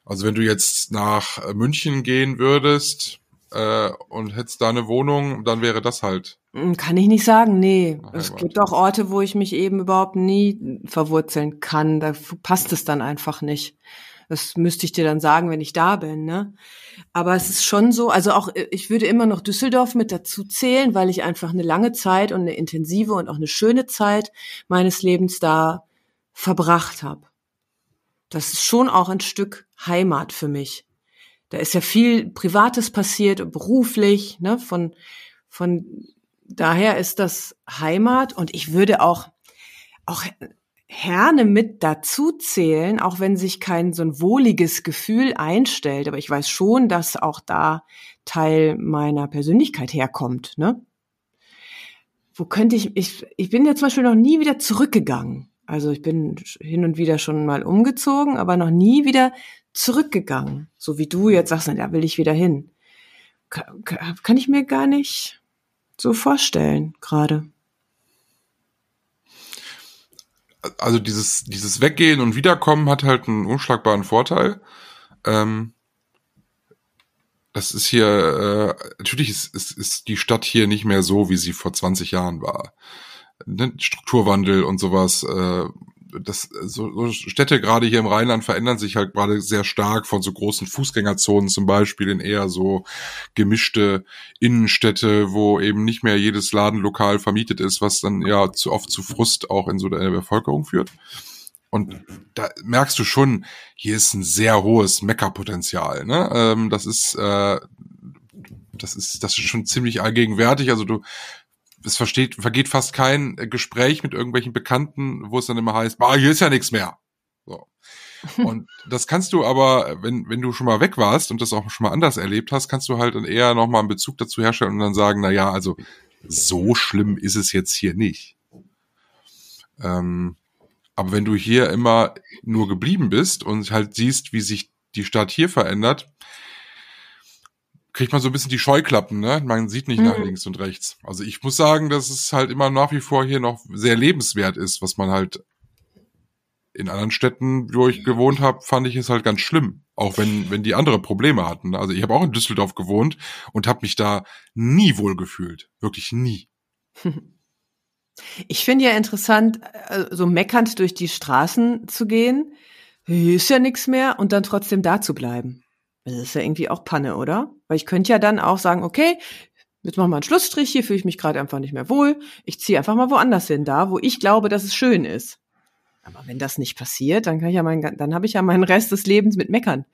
Also wenn du jetzt nach äh, München gehen würdest äh, und hättest da eine Wohnung, dann wäre das halt. Hm, Kann ich nicht sagen, nee. Ach, Es gibt auch Orte, wo ich mich eben überhaupt nie verwurzeln kann. Da passt es dann einfach nicht. Das müsste ich dir dann sagen, wenn ich da bin, ne? Aber es ist schon so, also auch, äh, ich würde immer noch Düsseldorf mit dazu zählen, weil ich einfach eine lange Zeit und eine intensive und auch eine schöne Zeit meines Lebens da verbracht habe. Das ist schon auch ein Stück Heimat für mich. Da ist ja viel Privates passiert beruflich, ne? Von, von daher ist das Heimat und ich würde auch, auch Herne mit dazu zählen, auch wenn sich kein so ein wohliges Gefühl einstellt. Aber ich weiß schon, dass auch da Teil meiner Persönlichkeit herkommt, ne? Wo könnte ich, ich, ich bin ja zum Beispiel noch nie wieder zurückgegangen. Also ich bin hin und wieder schon mal umgezogen, aber noch nie wieder zurückgegangen. So wie du jetzt sagst, da will ich wieder hin. Kann ich mir gar nicht so vorstellen, gerade. Also dieses, dieses Weggehen und Wiederkommen hat halt einen unschlagbaren Vorteil. Ähm, das ist hier, äh, natürlich ist, ist, ist die Stadt hier nicht mehr so, wie sie vor 20 Jahren war. Ne? Strukturwandel und sowas. Äh, das, so, so Städte gerade hier im Rheinland verändern sich halt gerade sehr stark von so großen Fußgängerzonen zum Beispiel in eher so gemischte Innenstädte, wo eben nicht mehr jedes Ladenlokal vermietet ist, was dann ja zu oft zu Frust auch in so der Bevölkerung führt. Und da merkst du schon, hier ist ein sehr hohes Meckerpotenzial. Ne? Ähm, das ist, äh, das ist, das ist schon ziemlich allgegenwärtig. Also du, es versteht, vergeht fast kein Gespräch mit irgendwelchen Bekannten, wo es dann immer heißt, ah, hier ist ja nichts mehr. So. <laughs> Und das kannst du aber, wenn, wenn du schon mal weg warst und das auch schon mal anders erlebt hast, kannst du halt dann eher nochmal einen Bezug dazu herstellen und dann sagen, na ja, also so schlimm ist es jetzt hier nicht. Ähm, aber wenn du hier immer nur geblieben bist und halt siehst, wie sich die Stadt hier verändert, kriegt man so ein bisschen die Scheuklappen, ne? Man sieht nicht nach Mhm. links und rechts. Also ich muss sagen, dass es halt immer nach wie vor hier noch sehr lebenswert ist, was man halt in anderen Städten, wo ich gewohnt habe, fand ich es halt ganz schlimm. Auch wenn, wenn die andere Probleme hatten. Also ich habe auch in Düsseldorf gewohnt und habe mich da nie wohl gefühlt. Wirklich nie. Ich finde ja interessant, äh, so meckernd durch die Straßen zu gehen. Hier ist ja nichts mehr und dann trotzdem da zu bleiben. Das ist ja irgendwie auch Panne, oder? Weil ich könnte ja dann auch sagen, okay, jetzt machen wir einen Schlussstrich, hier fühle ich mich gerade einfach nicht mehr wohl. Ich ziehe einfach mal woanders hin, da, wo ich glaube, dass es schön ist. Aber wenn das nicht passiert, dann kann ich ja mein, dann habe ich ja meinen Rest des Lebens mit Meckern.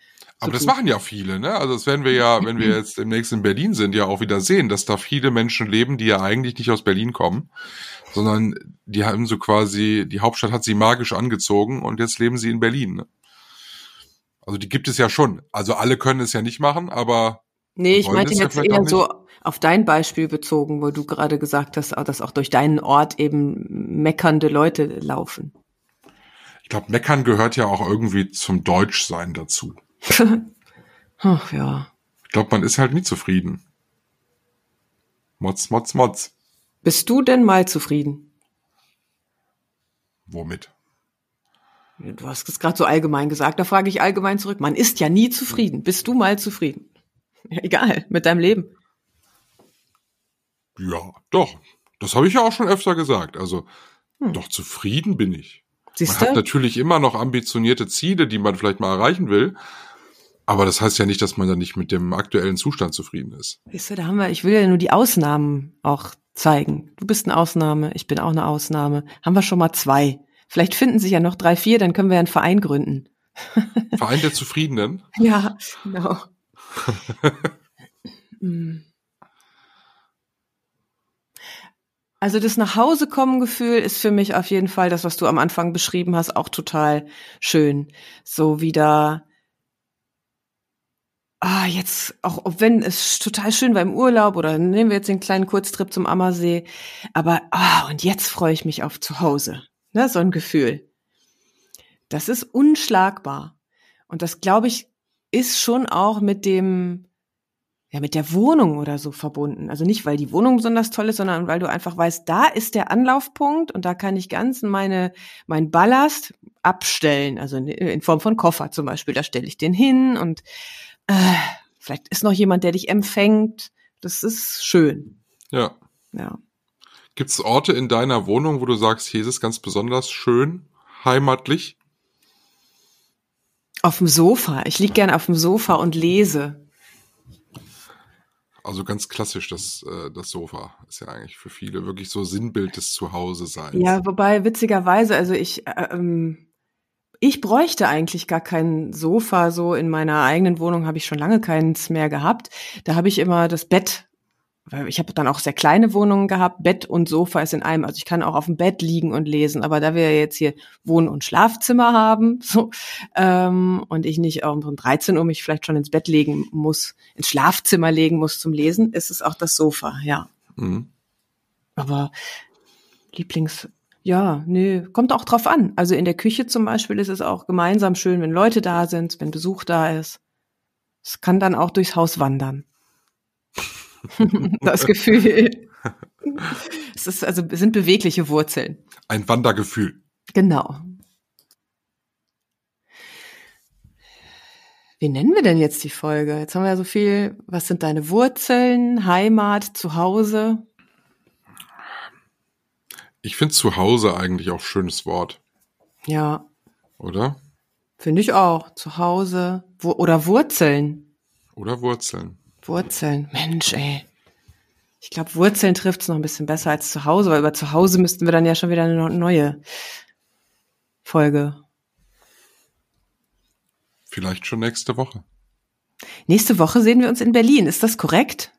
Aber das machen ja viele, ne? Also das werden wir ja, wenn wir <laughs> jetzt demnächst in Berlin sind, ja auch wieder sehen, dass da viele Menschen leben, die ja eigentlich nicht aus Berlin kommen, sondern die haben so quasi, die Hauptstadt hat sie magisch angezogen und jetzt leben sie in Berlin. Ne? Also die gibt es ja schon. Also alle können es ja nicht machen, aber Nee, ich meinte jetzt eher so auf dein Beispiel bezogen, wo du gerade gesagt hast, dass auch durch deinen Ort eben meckernde Leute laufen. ich glaube, Meckern gehört ja auch irgendwie zum Deutschsein dazu. <laughs> Ach ja. Ich glaube, man ist halt nie zufrieden. Motz, Motz, Motz. Bist du denn mal zufrieden? Womit? Du hast es gerade so allgemein gesagt, da frage ich allgemein zurück. Man ist ja nie zufrieden. Bist du mal zufrieden? Egal, mit deinem Leben. Ja, doch. Das habe ich ja auch schon öfter gesagt. Also, Hm. doch zufrieden bin ich. Siehst Man hat natürlich immer noch ambitionierte Ziele, die man vielleicht mal erreichen will. Aber das heißt ja nicht, dass man dann nicht mit dem aktuellen Zustand zufrieden ist. Siehst du, da haben wir, ich will ja nur die Ausnahmen auch zeigen. Du bist eine Ausnahme, ich bin auch eine Ausnahme. Haben wir schon mal zwei. Vielleicht finden sich ja noch drei, vier, dann können wir ja einen Verein gründen. <laughs> Verein der Zufriedenen. Ja, genau. Mm. Also das Nachhausekommen-Gefühl ist für mich auf jeden Fall das, was du am Anfang beschrieben hast, auch total schön. So wieder, ah, jetzt, auch auch wenn es total schön war im Urlaub oder nehmen wir jetzt den kleinen Kurztrip zum Ammersee, aber, ah, und jetzt freue ich mich auf zu Hause. Ne, so ein Gefühl. Das ist unschlagbar. Und das, glaube ich, ist schon auch mit dem, ja, mit der Wohnung oder so verbunden. Also nicht, weil die Wohnung besonders toll ist, sondern weil du einfach weißt, da ist der Anlaufpunkt und da kann ich ganz meine, mein Ballast abstellen. Also in, in Form von Koffer zum Beispiel. Da stelle ich den hin und äh, vielleicht ist noch jemand, der dich empfängt. Das ist schön. Ja. Ja. Gibt es Orte in deiner Wohnung, wo du sagst, hier ist es ganz besonders schön, heimatlich? Auf dem Sofa. Ich lieg gerne auf dem Sofa und lese. Also ganz klassisch, das, äh, das Sofa ist ja eigentlich für viele wirklich so Sinnbild des Zuhause-Seins. Ja, wobei witzigerweise, also ich, äh, ähm, ich bräuchte eigentlich gar kein Sofa. So in meiner eigenen Wohnung habe ich schon lange keins mehr gehabt. Da habe ich immer das Bett. Weil ich habe dann auch sehr kleine Wohnungen gehabt. Bett und Sofa ist in einem. Also ich kann auch auf dem Bett liegen und lesen. Aber da wir jetzt hier Wohn- und Schlafzimmer haben, <laughs> so ähm, und ich nicht um 13 Uhr mich vielleicht schon ins Bett legen muss, ins Schlafzimmer legen muss zum Lesen, ist es auch das Sofa. Ja. Mhm. Aber Lieblings, ja, nö, kommt auch drauf an. Also in der Küche zum Beispiel ist es auch gemeinsam schön, wenn Leute da sind, wenn Besuch da ist. Es kann dann auch durchs Haus wandern. <laughs> das Gefühl. Es ist also es sind bewegliche Wurzeln. Ein Wandergefühl. Genau. Wie nennen wir denn jetzt die Folge? Jetzt haben wir ja so viel. Was sind deine Wurzeln, Heimat, Zuhause? Ich finde Zuhause eigentlich auch schönes Wort, Ja, oder? Finde ich auch. Zu Hause. Wo, oder Wurzeln. Oder Wurzeln. Wurzeln. Mensch, ey. Ich glaube, Wurzeln trifft es noch ein bisschen besser als zu Hause, weil über zu Hause müssten wir dann ja schon wieder eine neue Folge. Vielleicht schon nächste Woche. Nächste Woche sehen wir uns in Berlin. Ist das korrekt?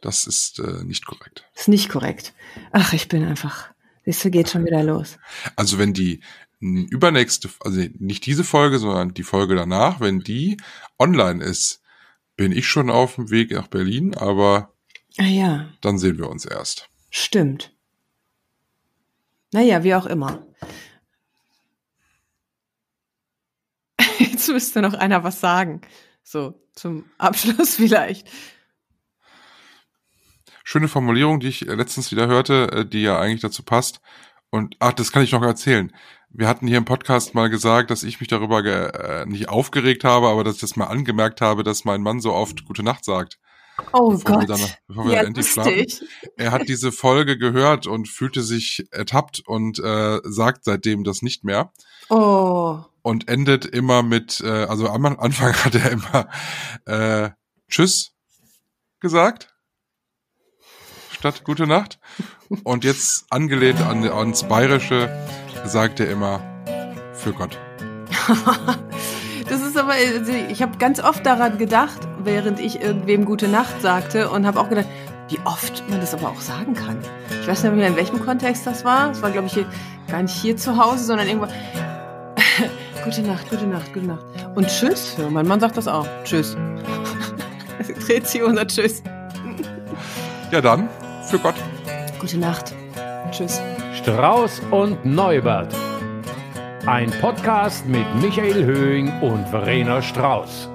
Das ist äh, nicht korrekt. Ist nicht korrekt. Ach, ich bin einfach. Siehst du, geht schon wieder los. Also wenn die übernächste, also nicht diese Folge, sondern die Folge danach, wenn die online ist, bin ich schon auf dem Weg nach Berlin, aber Ah ja, dann sehen wir uns erst. stimmt. Naja, wie auch immer. <laughs> Jetzt müsste noch einer was sagen. So, zum Abschluss <laughs> vielleicht. Schöne Formulierung, die ich letztens wieder hörte, äh, die ja eigentlich dazu passt. Und ach, das kann ich noch erzählen. Wir hatten hier im Podcast mal gesagt, dass ich mich darüber ge äh, nicht aufgeregt habe, aber dass ich das mal angemerkt habe, dass mein Mann so oft Gute Nacht sagt. Oh bevor Gott. dann, bevor wir Ja, endlich schlafen. Er hat diese Folge gehört und fühlte sich ertappt und äh, sagt seitdem das nicht mehr. Oh. Und endet immer mit, äh, also am Anfang <laughs> hat er immer äh, Tschüss gesagt. Statt Gute Nacht. Und jetzt angelehnt an, ans Bayerische sagt er immer für Gott. <laughs> Das ist aber, also ich habe ganz oft daran gedacht, während ich irgendwem gute Nacht sagte und habe auch gedacht, wie oft man das aber auch sagen kann. Ich weiß nicht mehr, in welchem Kontext das war. Es war, glaube ich, hier, gar nicht hier zu Hause, sondern irgendwo. <laughs> gute Nacht, gute Nacht, gute Nacht. Und Tschüss. Ja, mein Mann sagt das auch. Tschüss. <laughs> Dreht sie unser Tschüss. Ja dann, für Gott. Gute Nacht. Tschüss. Strauß und Neubert. Ein Podcast mit Michael Höhing und Verena Strauß.